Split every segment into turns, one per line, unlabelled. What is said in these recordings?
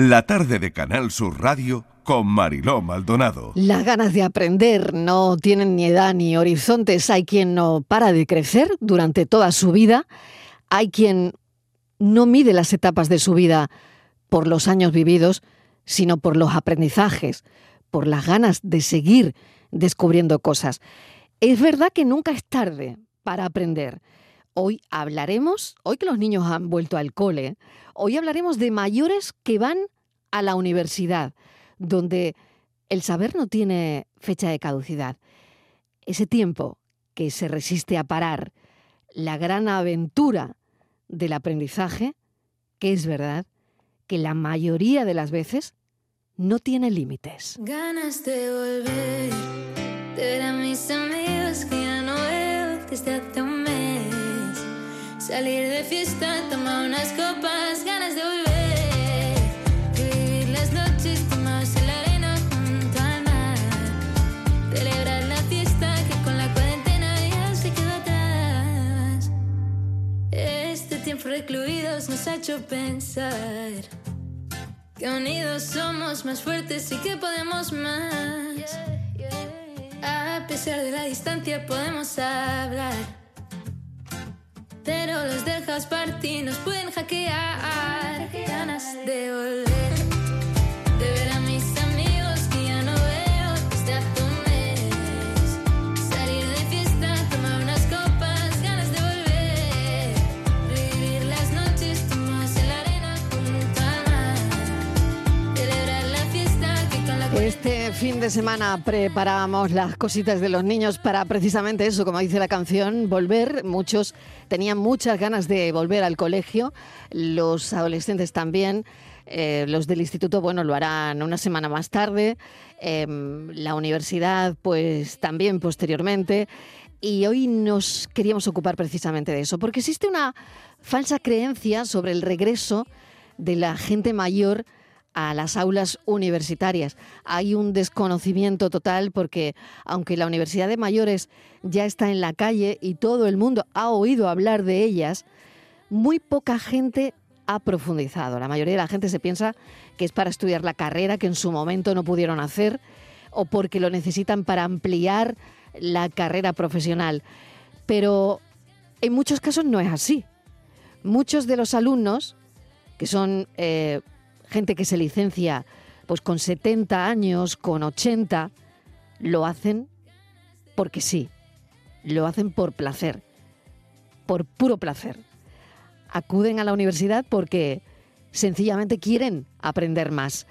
La tarde de Canal Sur Radio con Mariló Maldonado.
Las ganas de aprender no tienen ni edad ni horizontes. Hay quien no para de crecer durante toda su vida. Hay quien no mide las etapas de su vida por los años vividos, sino por los aprendizajes, por las ganas de seguir descubriendo cosas. Es verdad que nunca es tarde para aprender. Hoy hablaremos, hoy que los niños han vuelto al cole, hoy hablaremos de mayores que van a la universidad, donde el saber no tiene fecha de caducidad. Ese tiempo que se resiste a parar, la gran aventura del aprendizaje, que es verdad que la mayoría de las veces no tiene límites.
Ganas de volver, ver a mis amigos que. Salir de fiesta, tomar unas copas, ganas de volver. Vivir las noches tomados en la arena junto al mar. Celebrar la fiesta que con la cuarentena ya se quedó atrás. Este tiempo recluidos nos ha hecho pensar que unidos somos más fuertes y que podemos más. A pesar de la distancia podemos hablar. Pero los dejas partir nos pueden hackear. De
semana preparábamos las cositas de los niños para precisamente eso, como dice la canción, volver. Muchos tenían muchas ganas de volver al colegio, los adolescentes también. eh, los del instituto, bueno, lo harán una semana más tarde. em, la universidad, pues también posteriormente. Y hoy nos queríamos ocupar precisamente de eso, porque existe una falsa creencia sobre el regreso de la gente mayor a las aulas universitarias. Hay un desconocimiento total porque aunque la Universidad de Mayores ya está en la calle y todo el mundo ha oído hablar de ellas, muy poca gente ha profundizado. La mayoría de la gente se piensa que es para estudiar la carrera que en su momento no pudieron hacer o porque lo necesitan para ampliar la carrera profesional. Pero en muchos casos no es así. Muchos de los alumnos, que son eh, gente que se licencia pues con 70 años, con 80, lo hacen porque sí, lo hacen por placer, por puro placer. Acuden a la universidad porque sencillamente quieren aprender más.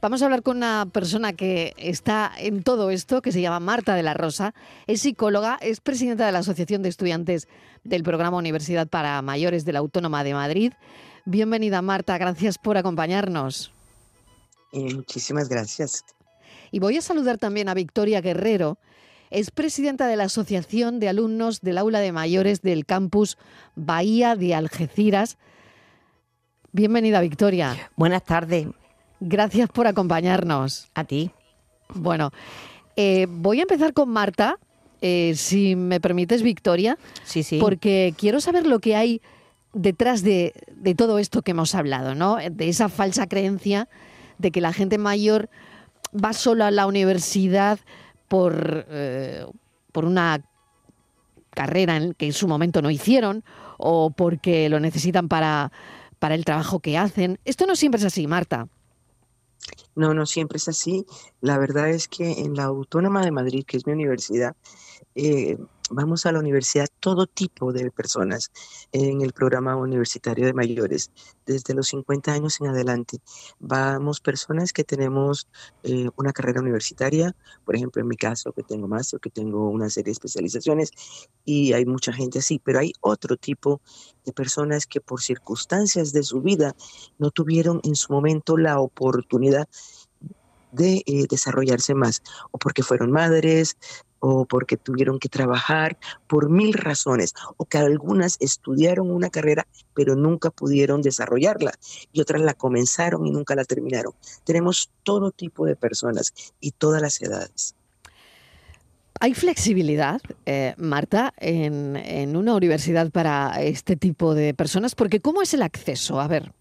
Vamos a hablar con una persona que está en todo esto, que se llama Marta de la Rosa. Es psicóloga, es presidenta de la Asociación de Estudiantes del Programa Universidad para Mayores de la Autónoma de Madrid. Bienvenida Marta, gracias por acompañarnos.
Eh, muchísimas gracias.
Y voy a saludar también a Victoria Guerrero, es presidenta de la Asociación de Alumnos del Aula de Mayores del campus Bahía de Algeciras. Bienvenida Victoria.
Buenas tardes.
Gracias por acompañarnos.
A ti.
Bueno, eh, voy a empezar con Marta, eh, si me permites Victoria,
Sí, sí.
porque quiero saber lo que hay detrás de, de todo esto que hemos hablado, ¿no? De esa falsa creencia de que la gente mayor va solo a la universidad por, eh, por una carrera en que en su momento no hicieron o porque lo necesitan para, para el trabajo que hacen. Esto no siempre es así, Marta.
No, no siempre es así. La verdad es que en la Autónoma de Madrid, que es mi universidad, eh, vamos a la universidad todo tipo de personas en el programa universitario de mayores, desde los 50 años en adelante. Vamos personas que tenemos eh, una carrera universitaria, por ejemplo, en mi caso, que tengo máster, que tengo una serie de especializaciones, y hay mucha gente así, pero hay otro tipo de personas que por circunstancias de su vida no tuvieron en su momento la oportunidad de eh, desarrollarse más, o porque fueron madres, o porque tuvieron que trabajar por mil razones, o que algunas estudiaron una carrera pero nunca pudieron desarrollarla y otras la comenzaron y nunca la terminaron. Tenemos todo tipo de personas y todas las edades.
¿Hay flexibilidad, eh, Marta, en, en una universidad para este tipo de personas? Porque ¿cómo es el acceso? A ver.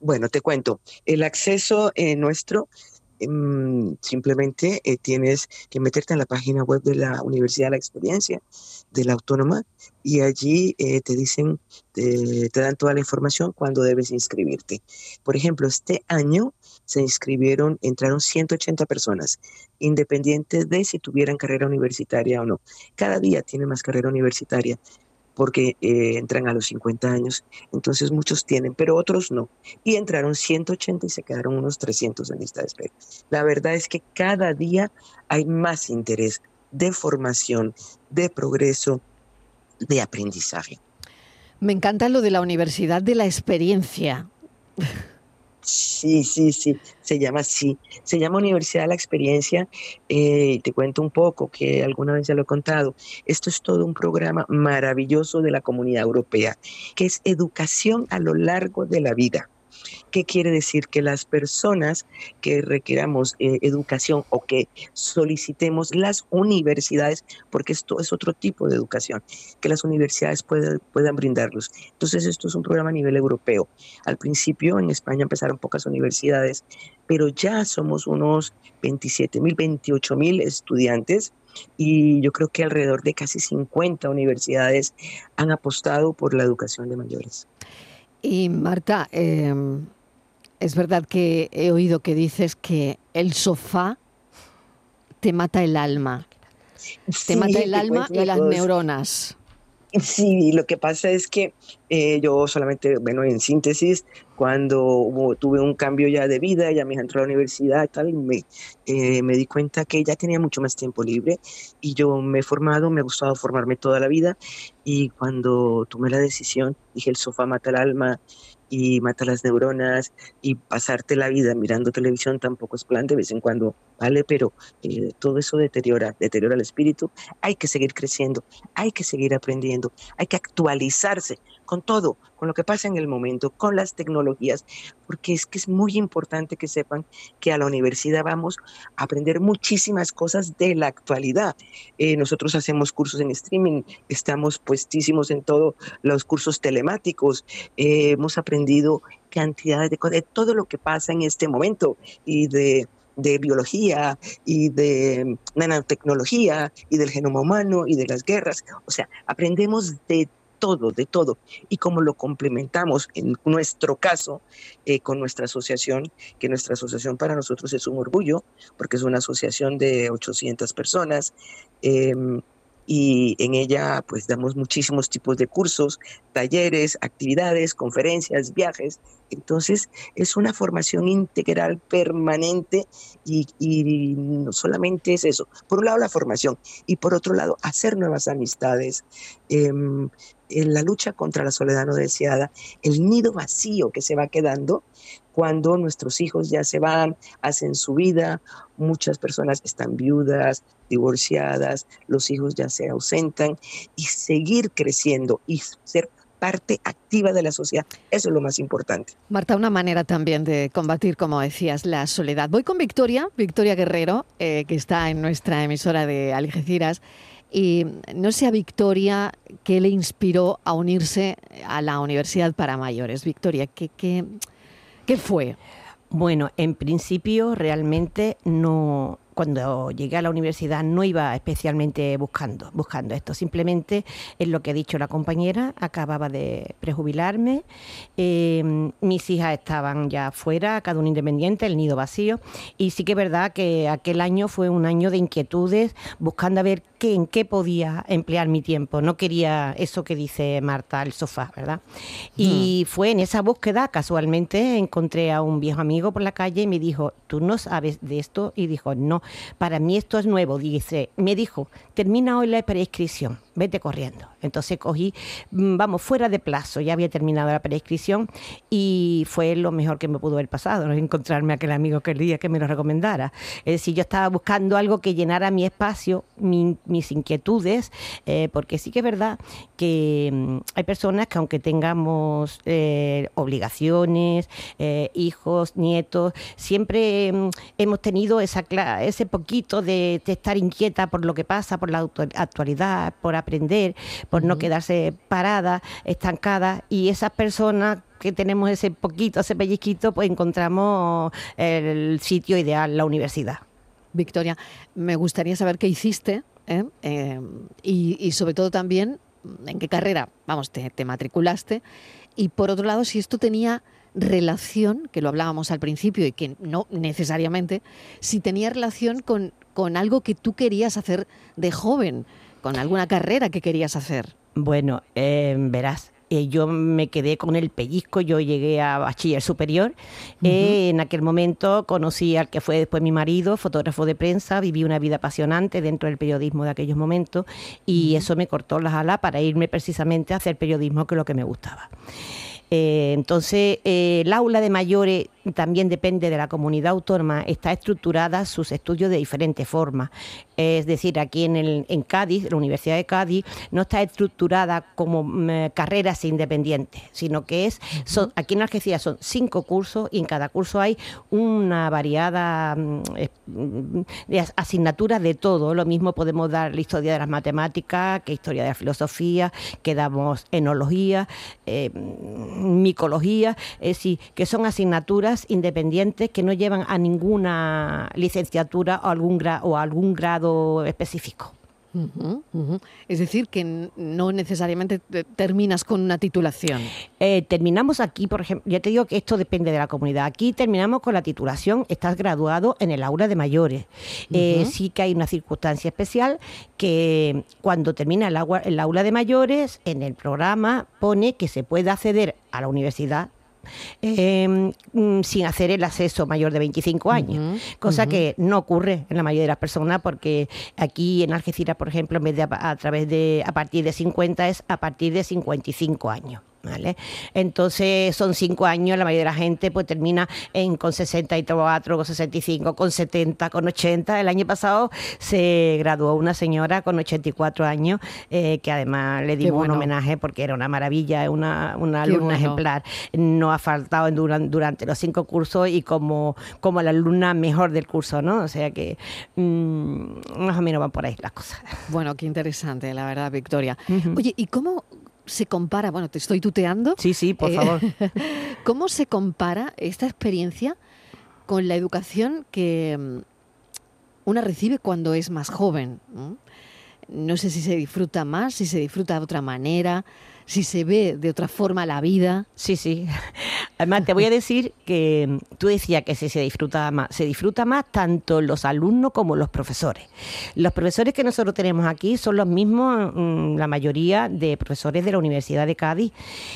Bueno, te cuento, el acceso eh, nuestro simplemente eh, tienes que meterte en la página web de la Universidad de la Experiencia, de la Autónoma, y allí eh, te dicen, te, te dan toda la información cuando debes inscribirte. Por ejemplo, este año se inscribieron, entraron 180 personas, independiente de si tuvieran carrera universitaria o no. Cada día tiene más carrera universitaria porque eh, entran a los 50 años, entonces muchos tienen, pero otros no. Y entraron 180 y se quedaron unos 300 en lista de espera. La verdad es que cada día hay más interés de formación, de progreso, de aprendizaje.
Me encanta lo de la universidad de la experiencia.
Sí, sí, sí, se llama así. Se llama Universidad de la Experiencia. Eh, te cuento un poco, que alguna vez ya lo he contado. Esto es todo un programa maravilloso de la Comunidad Europea, que es educación a lo largo de la vida. ¿Qué quiere decir? Que las personas que requeramos eh, educación o que solicitemos las universidades, porque esto es otro tipo de educación, que las universidades puedan, puedan brindarlos. Entonces, esto es un programa a nivel europeo. Al principio en España empezaron pocas universidades, pero ya somos unos 27 mil, 28 mil estudiantes y yo creo que alrededor de casi 50 universidades han apostado por la educación de mayores.
Y Marta, em, es verdad que he oído que dices que el sofá te mata el alma. te mata el alma y las neuronas.
Sí, lo que pasa es que eh, yo solamente, bueno, en síntesis, cuando tuve un cambio ya de vida, ya me entró a la universidad y tal, me, eh, me di cuenta que ya tenía mucho más tiempo libre y yo me he formado, me ha gustado formarme toda la vida y cuando tomé la decisión, dije, el sofá mata el alma, y mata las neuronas y pasarte la vida mirando televisión tampoco es plan de vez en cuando, ¿vale? Pero eh, todo eso deteriora, deteriora el espíritu. Hay que seguir creciendo, hay que seguir aprendiendo, hay que actualizarse con todo, con lo que pasa en el momento, con las tecnologías, porque es que es muy importante que sepan que a la universidad vamos a aprender muchísimas cosas de la actualidad. Eh, nosotros hacemos cursos en streaming, estamos puestísimos en todos los cursos telemáticos, eh, hemos aprendido cantidades de de todo lo que pasa en este momento y de de biología y de nanotecnología y del genoma humano y de las guerras. O sea, aprendemos de todo, de todo. Y como lo complementamos en nuestro caso eh, con nuestra asociación, que nuestra asociación para nosotros es un orgullo, porque es una asociación de 800 personas. Em, y en ella pues damos muchísimos tipos de cursos, talleres, actividades, conferencias, viajes. Entonces es una formación integral permanente y, no solamente es eso. Por un lado la formación y por otro lado hacer nuevas amistades. Em, en la lucha contra la soledad no deseada, el nido vacío que se va quedando cuando nuestros hijos ya se van, hacen su vida, muchas personas están viudas, divorciadas, los hijos ya se ausentan y seguir creciendo y ser parte activa de la sociedad. Eso es lo más importante.
Marta, una manera también de combatir, como decías, la soledad. Voy con Victoria, Victoria Guerrero, eh, que está en nuestra emisora de Algeciras. Y no sé Victoria qué le inspiró a unirse a la Universidad para Mayores. Victoria, ¿qué, qué, qué fue?
Bueno, en principio realmente no, cuando llegué a la universidad no iba especialmente buscando, buscando esto. Simplemente es lo que ha dicho la compañera, acababa de prejubilarme, em, mis hijas estaban ya fuera, cada uno independiente, el nido vacío, y sí que es verdad que aquel año fue un año de inquietudes, buscando a ver qué, en qué podía emplear mi tiempo. No quería eso que dice Marta, el sofá, ¿verdad? Y hmm. fue en esa búsqueda, casualmente, encontré a un viejo amigo por la calle y me dijo, ¿tú no sabes de esto? Y dijo, no, para mí esto es nuevo, dice, me dijo, termina hoy la prescripción, vete corriendo. Entonces cogí, mm, vamos, fuera de plazo, ya había terminado la prescripción y fue lo mejor que me pudo haber pasado, ¿no? encontrarme aquel amigo que el día que me lo recomendara. Es decir, yo estaba buscando algo que llenara mi espacio, mis inquietudes, eh, porque sí que es verdad que mm, hay personas que aunque tengamos eh, obligaciones, eh, hijos, nietos, siempre mm, hemos tenido esa, ese poquito de, estar inquieta por lo que pasa, por la actualidad, por aprender, por no quedarse parada, estancada, y esas personas que tenemos ese poquito, ese pellizquito, pues encontramos el sitio ideal, la universidad.
Victoria, me gustaría saber qué hiciste ¿eh? Eh, y, sobre todo también en qué carrera, vamos, te, matriculaste y por otro lado si esto tenía relación, que lo hablábamos al principio y que no necesariamente, si tenía relación con, con algo que tú querías hacer de joven, con alguna carrera que querías hacer.
Bueno, eh, verás, eh, yo me quedé con el pellizco, yo llegué a bachiller superior. Eh, en aquel momento conocí al que fue después mi marido, fotógrafo de prensa, viví una vida apasionante dentro del periodismo de aquellos momentos y eso me cortó las alas para irme precisamente a hacer periodismo, que es lo que me gustaba. Eh, entonces, el aula de mayores también depende de la comunidad autónoma, está estructurada sus estudios de diferentes formas. Es decir, aquí en, el, en Cádiz, la Universidad de Cádiz, no está estructurada como mm, carreras independientes, sino que es, son, aquí en Algeciras son cinco cursos y en cada curso hay una variada mm, mm, de asignaturas de todo. Lo mismo podemos dar la historia de las matemáticas, que historia de la filosofía, que damos enología, eh, micología, es decir, que son asignaturas independientes que no llevan a ninguna licenciatura o algún, o algún grado específico.
Es decir, que no necesariamente terminas con una titulación.
Eh, terminamos aquí, por ejemplo, ya te digo que esto depende de la comunidad. Aquí terminamos con la titulación, estás graduado en el aula de mayores. Eh, sí que hay una circunstancia especial que cuando termina el, el aula de mayores, en el programa pone que se puede acceder a la universidad Mm, sin hacer el acceso mayor de 25 años, cosa que no ocurre en la mayoría de las personas porque aquí en Algeciras, por ejemplo, en vez de a, a través de a partir de 50 es a partir de 55 años. ¿Vale? Entonces son cinco años, la mayoría de la gente pues termina en con 64, con 65, con 70, con 80. El año pasado se graduó una señora con 84 años, eh, que además le dimos un homenaje porque era una maravilla, una, una alumna ejemplar. No ha faltado durante, los cinco cursos y como, como la alumna mejor del curso, ¿no? O sea que mm, más o menos van por ahí las cosas.
Bueno, qué interesante, la verdad, Victoria. Oye, ¿y cómo, se compara? Bueno, te estoy tuteando.
Sí, sí, por eh, favor.
¿Cómo se compara esta experiencia con la educación que mm, una recibe cuando es más joven? No sé si se disfruta más, si se disfruta de otra manera, si se ve de otra forma la vida.
Sí, sí. Además, te voy a decir que tú decías que se disfruta más, se disfruta más tanto los alumnos como los profesores. Los profesores que nosotros tenemos aquí son los mismos, mm, la mayoría de profesores de la Universidad de Cádiz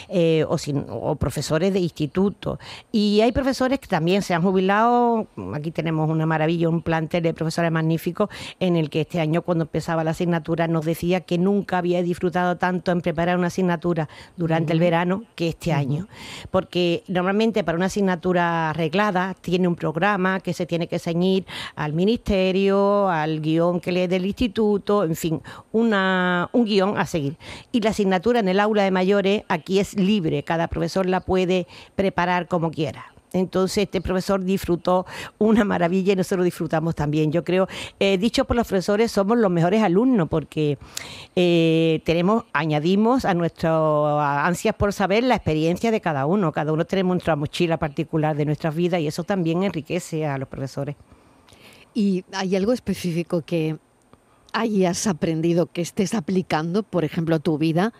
eh, o, o, profesores de instituto. Y hay profesores que también se han jubilado. Aquí tenemos una maravilla, un plantel de profesores magníficos en el que este año, cuando empezaba la asignatura, nos decía que nunca había disfrutado tanto en preparar una asignatura durante el verano que este año. Porque normalmente para una asignatura arreglada tiene un programa que se tiene que ceñir al ministerio, al guion que lee del instituto, en fin, una, un guion a seguir. Y la asignatura en el aula de mayores aquí es libre, cada profesor la puede preparar como quiera. Entonces este profesor disfrutó una maravilla y nosotros disfrutamos también. Yo creo, eh, dicho por los profesores, somos los mejores alumnos porque eh, tenemos, añadimos a nuestras ansias por saber la experiencia de cada uno. Cada uno tenemos nuestra mochila particular de nuestras vidas y eso también enriquece a los profesores.
¿Y hay algo específico que hayas aprendido, que estés aplicando, por ejemplo, a tu vida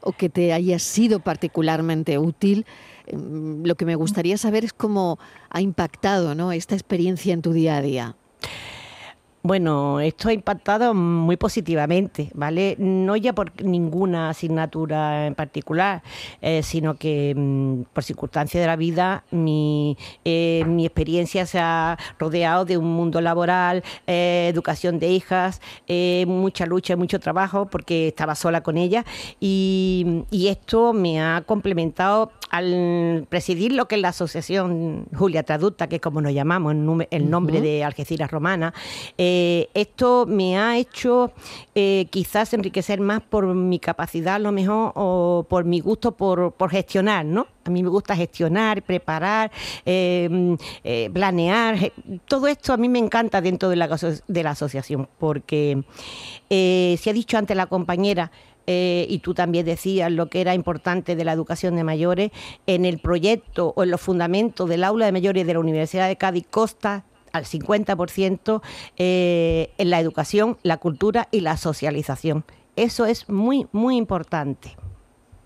o que te haya sido particularmente útil? Mm, lo que me gustaría saber es cómo ha impactado ¿no? esta experiencia en tu día a día.
Bueno, esto ha impactado muy positivamente, ¿vale? No ya por ninguna asignatura en particular, eh, sino que mm, por circunstancias de la vida mi, eh, mi, experiencia se ha rodeado de un mundo laboral, eh, educación de hijas, mucha lucha y mucho trabajo porque estaba sola con ella y, y, esto me ha complementado al presidir lo que es la asociación Julia Traducta, que es como nos llamamos, el, nombre de Algeciras Romana Eh, esto me ha hecho eh, quizás enriquecer más por mi capacidad, a lo mejor, o por mi gusto por, gestionar, ¿no? A mí me gusta gestionar, preparar, eh, planear. Todo esto a mí me encanta dentro de la, de la asociación, porque se ha dicho ante la compañera, y tú también decías lo que era importante de la educación de mayores, en el proyecto o en los fundamentos del aula de mayores de la Universidad de Cádiz Costa al 50% eh, en la educación, la cultura y la socialización. Eso es muy, muy importante.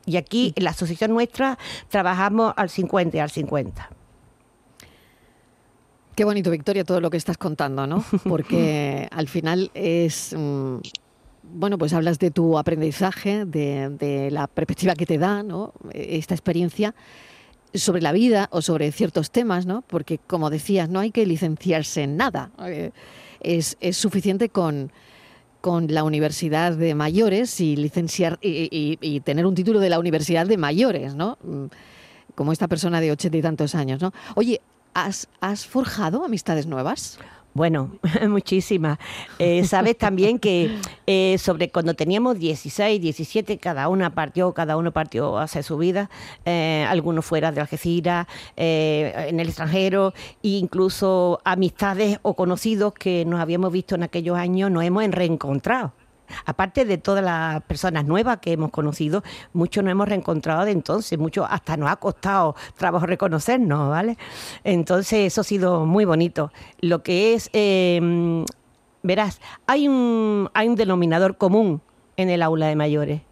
Y aquí en la asociación nuestra trabajamos al 50 y al 50.
Qué bonito, Victoria, todo lo que estás contando, ¿no? Porque al final es... Mm, bueno, pues hablas de tu aprendizaje, de, de, la perspectiva que te da, ¿no? Esta experiencia sobre la vida o sobre ciertos temas, ¿no? Porque, como decías, no hay que licenciarse en nada. Eh, es, suficiente con, con la universidad de mayores y licenciar y, tener un título de la universidad de mayores, ¿no? Mm, como esta persona de ochenta y tantos años, ¿no? Oye, ¿has, has forjado amistades nuevas?
Bueno, muchísimas. Eh, Sabes también que eh, sobre cuando teníamos 16, 17, cada una partió, cada uno partió hacia su vida, eh, algunos fuera de Algeciras, en el extranjero, e incluso amistades o conocidos que nos habíamos visto en aquellos años nos hemos reencontrado aparte de todas las personas nuevas que hemos conocido, muchos nos hemos reencontrado de entonces, muchos hasta nos ha costado trabajo reconocernos, ¿vale? Entonces eso ha sido muy bonito. Lo que es, em, verás, hay un, hay un denominador común en el aula de mayores,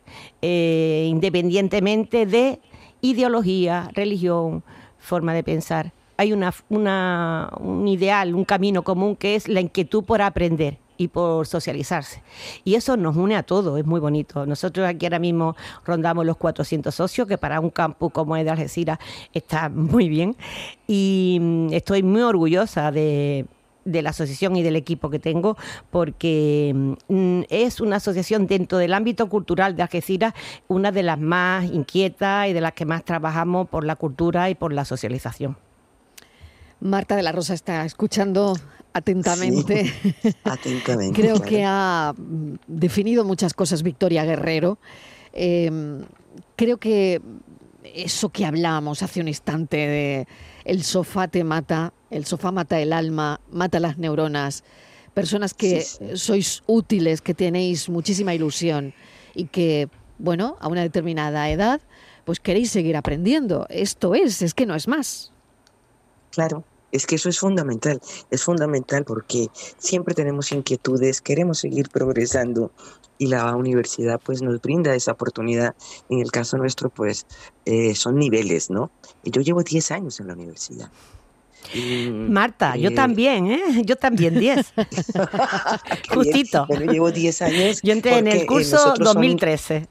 eh, independientemente de ideología, religión, forma de pensar. Hay una, una, un ideal, un camino común que es la inquietud por aprender y por socializarse. Y eso nos une a todos, es muy bonito. Nosotros aquí ahora mismo rondamos los 400 socios, que para un campus como es de Algeciras está muy bien. Y mm, estoy muy orgullosa de la asociación y del equipo que tengo, porque mm, es una asociación dentro del ámbito cultural de Algeciras, una de las más inquietas y de las que más trabajamos por la cultura y por la socialización.
Marta de la Rosa está escuchando atentamente.
atentamente.
Creo que ha definido muchas cosas Victoria Guerrero. Em, creo que eso que hablábamos hace un instante de el sofá te mata, el sofá mata el alma, mata las neuronas. Personas que sois útiles, que tenéis muchísima ilusión y que, bueno, a una determinada edad, pues queréis seguir aprendiendo. Esto es, es que no es más.
Claro, es que eso es fundamental, es fundamental porque siempre tenemos inquietudes, queremos seguir progresando y la universidad pues nos brinda esa oportunidad. En el caso nuestro pues eh, son niveles, ¿no? Yo llevo 10 años en la universidad.
Marta, yo eh, también, ¿eh? Yo también 10. Justito.
Bueno, llevo 10 años.
Yo entré en el curso 2013.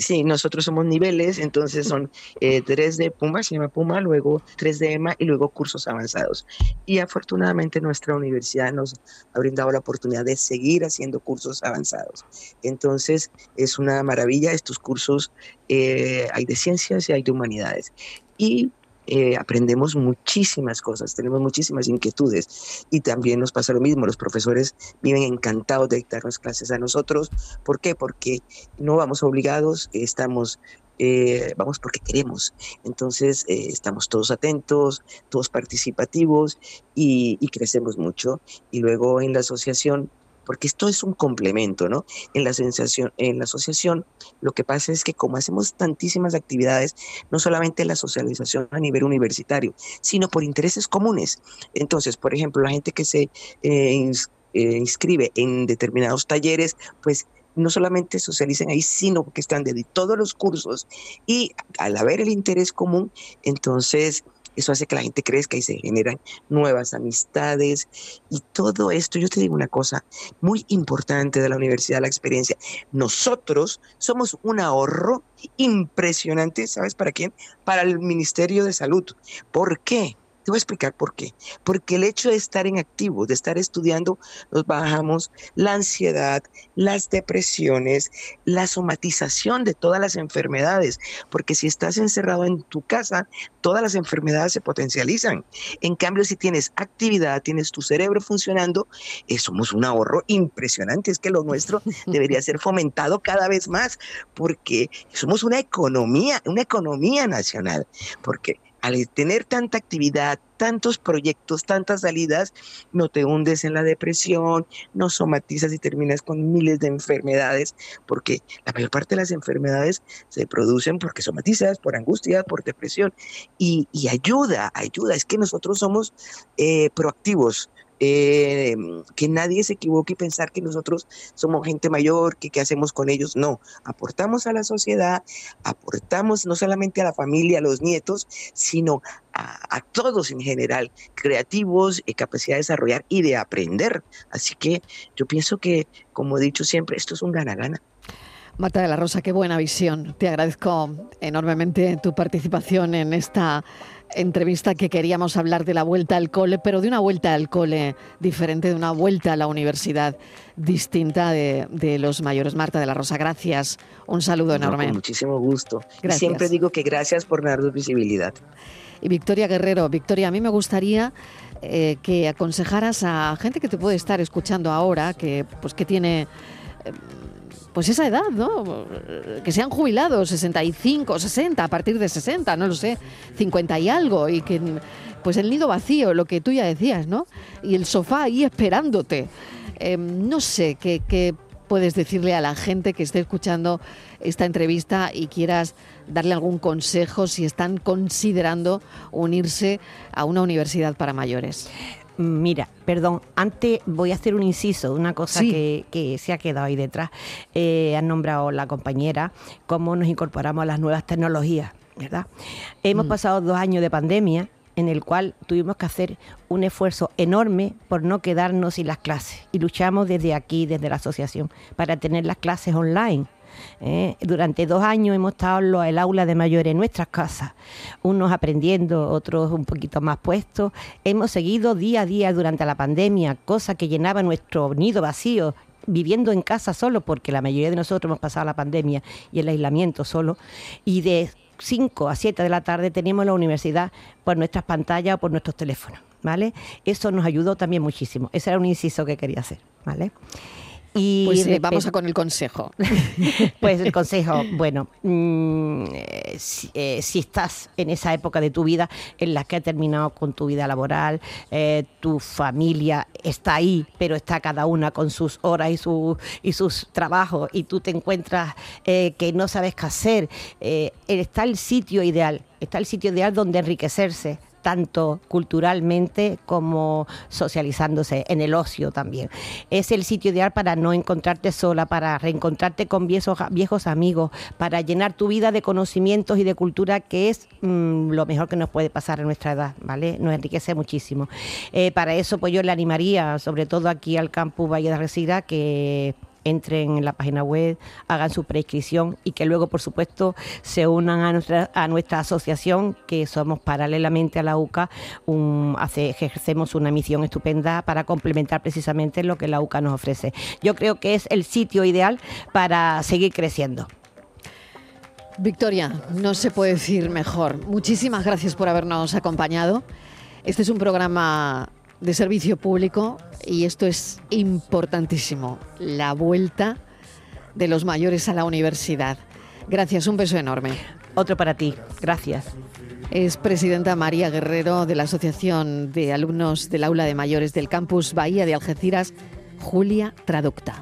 Sí, nosotros somos niveles, entonces son eh, tres de Puma, se llama Puma, luego tres de EMA y luego cursos avanzados. Y afortunadamente nuestra universidad nos ha brindado la oportunidad de seguir haciendo cursos avanzados. Entonces es una maravilla, estos cursos eh, hay de ciencias y hay de humanidades. Y eh, aprendemos muchísimas cosas, tenemos muchísimas inquietudes y también nos pasa lo mismo, los profesores viven encantados de dictarnos clases a nosotros. ¿Por qué? Porque no vamos obligados, estamos eh, vamos porque queremos. Entonces, eh, estamos todos atentos, todos participativos y, y, crecemos mucho. Y luego en la asociación porque esto es un complemento, ¿no? En la, sensación, en la asociación lo que pasa es que como hacemos tantísimas actividades, no solamente la socialización a nivel universitario, sino por intereses comunes. Entonces, por ejemplo, la gente que se eh, eh, inscribe en determinados talleres, pues no solamente socializan ahí, sino que están de todos los cursos y al haber el interés común, entonces eso hace que la gente crezca y se generan nuevas amistades y todo esto. Yo te digo una cosa muy importante de la universidad, la experiencia. Nosotros somos un ahorro impresionante, ¿sabes para quién? Para el Ministerio de Salud. ¿Por qué? Te voy a explicar por qué. Porque el hecho de estar en activo, de estar estudiando, nos bajamos la ansiedad, las depresiones, la somatización de todas las enfermedades. Porque si estás encerrado en tu casa, todas las enfermedades se potencializan. En cambio, si tienes actividad, tienes tu cerebro funcionando, eh, somos un ahorro impresionante. Es que lo nuestro debería ser fomentado cada vez más porque somos una economía, una economía nacional. Porque al tener tanta actividad, tantos proyectos, tantas salidas, no te hundes en la depresión, no somatizas y terminas con miles de enfermedades, porque la mayor parte de las enfermedades se producen porque somatizas, por angustia, por depresión, y, ayuda, ayuda, es que nosotros somos eh, proactivos, eh, que nadie se equivoque y pensar que nosotros somos gente mayor, que qué hacemos con ellos. No, aportamos a la sociedad, aportamos no solamente a la familia, a los nietos, sino a, todos en general, creativos, y capacidad de desarrollar y de aprender. Así que yo pienso que, como he dicho siempre, esto es un gana-gana.
Marta de la Rosa, qué buena visión. Te agradezco enormemente tu participación en esta entrevista que queríamos hablar de la vuelta al cole, pero de una vuelta al cole diferente, de una vuelta a la universidad distinta de, los mayores. Marta de la Rosa, gracias. Un saludo enorme.
muchísimo gusto. Siempre digo que gracias por darnos visibilidad.
Y Victoria Guerrero, Victoria, a mí me gustaría eh, que aconsejaras a gente que te puede estar escuchando ahora, que pues que tiene eh, pues esa edad, ¿no? Que se han jubilado 65, 60, a partir de 60, no lo sé, 50 y algo, y que pues el nido vacío, lo que tú ya decías, ¿no? Y el sofá ahí esperándote. Em, no sé qué, puedes decirle a la gente que esté escuchando esta entrevista y quieras darle algún consejo si están considerando unirse a una universidad para mayores.
Mira, perdón, antes voy a hacer un inciso, una cosa que, se ha quedado ahí detrás. Eh, han nombrado la compañera cómo nos incorporamos a las nuevas tecnologías, ¿verdad? Hemos mm. pasado dos años de pandemia en el cual tuvimos que hacer un esfuerzo enorme por no quedarnos sin las clases y luchamos desde aquí, desde la asociación, para tener las clases online ¿eh? Durante dos años hemos estado en el aula de mayores en nuestras casas, unos aprendiendo, otros un poquito más puestos. Hemos seguido día a día durante la pandemia, cosa que llenaba nuestro nido vacío viviendo en casa solo, porque la mayoría de nosotros hemos pasado la pandemia y el aislamiento solo, y de 5 a 7 de la tarde teníamos la universidad por nuestras pantallas o por nuestros teléfonos, ¿vale? Eso nos ayudó también muchísimo. Ese era un inciso que quería hacer, ¿vale?
Y pues vamos a con el consejo.
Pues el consejo, bueno, mm, eh, si, estás en esa época de tu vida en la que has terminado con tu vida laboral, eh, tu familia está ahí, pero está cada una con sus horas y, su, y sus trabajos y tú te encuentras eh, que no sabes qué hacer, está el sitio ideal, está el sitio ideal donde enriquecerse, tanto culturalmente como socializándose en el ocio también. Es el sitio ideal para no encontrarte sola, para reencontrarte con viejos, viejos amigos, para llenar tu vida de conocimientos y de cultura, que es mm, lo mejor que nos puede pasar en nuestra edad, ¿vale? Nos enriquece muchísimo. Eh, para eso, pues yo le animaría, sobre todo aquí al campus Valle de Resida, que entren en la página web, hagan su prescripción y que luego, por supuesto, se unan a nuestra, a nuestra asociación, que somos paralelamente a la UCA, hace, ejercemos una misión estupenda para complementar precisamente lo que la UCA nos ofrece. Yo creo que es el sitio ideal para seguir creciendo.
Victoria, no se puede decir mejor. Muchísimas gracias por habernos acompañado. Este es un programa de servicio público y esto es importantísimo, la vuelta de los mayores a la universidad. Gracias, un beso enorme.
Otro para ti, gracias.
Es presidenta María Guerrero de la Asociación de Alumnos del Aula de Mayores del Campus Bahía de Algeciras, Julia Traducta.